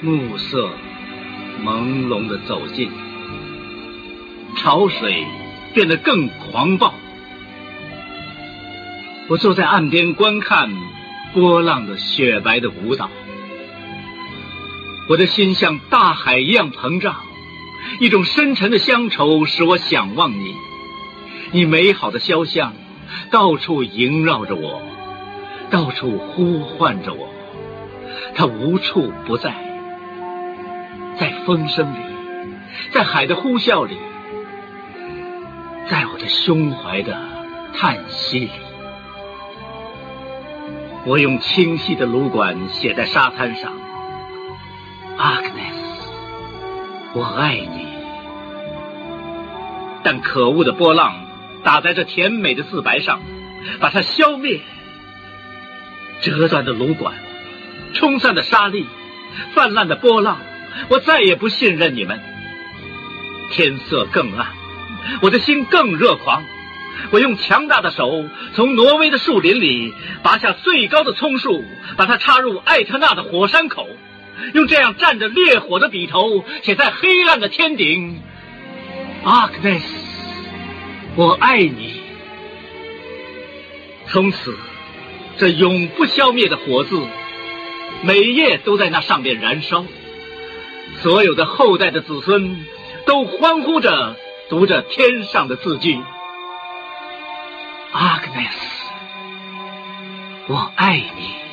暮色朦胧的走近，潮水变得更狂暴。我坐在岸边观看波浪的雪白的舞蹈，我的心像大海一样膨胀，一种深沉的乡愁使我想望你，你美好的肖像到处萦绕着我，到处呼唤着我，它无处不在。在风声里，在海的呼啸里，在我的胸怀的叹息里，我用清晰的芦管写在沙滩上：“Agnes，我爱你。”但可恶的波浪打在这甜美的字白上，把它消灭。折断的芦管，冲散的沙粒，泛滥的波浪。我再也不信任你们。天色更暗，我的心更热狂。我用强大的手从挪威的树林里拔下最高的葱树，把它插入艾特纳的火山口，用这样蘸着烈火的笔头写在黑暗的天顶：“Agnes，我爱你。”从此，这永不消灭的火字，每夜都在那上面燃烧。所有的后代的子孙都欢呼着读着天上的字句阿格内斯我爱你。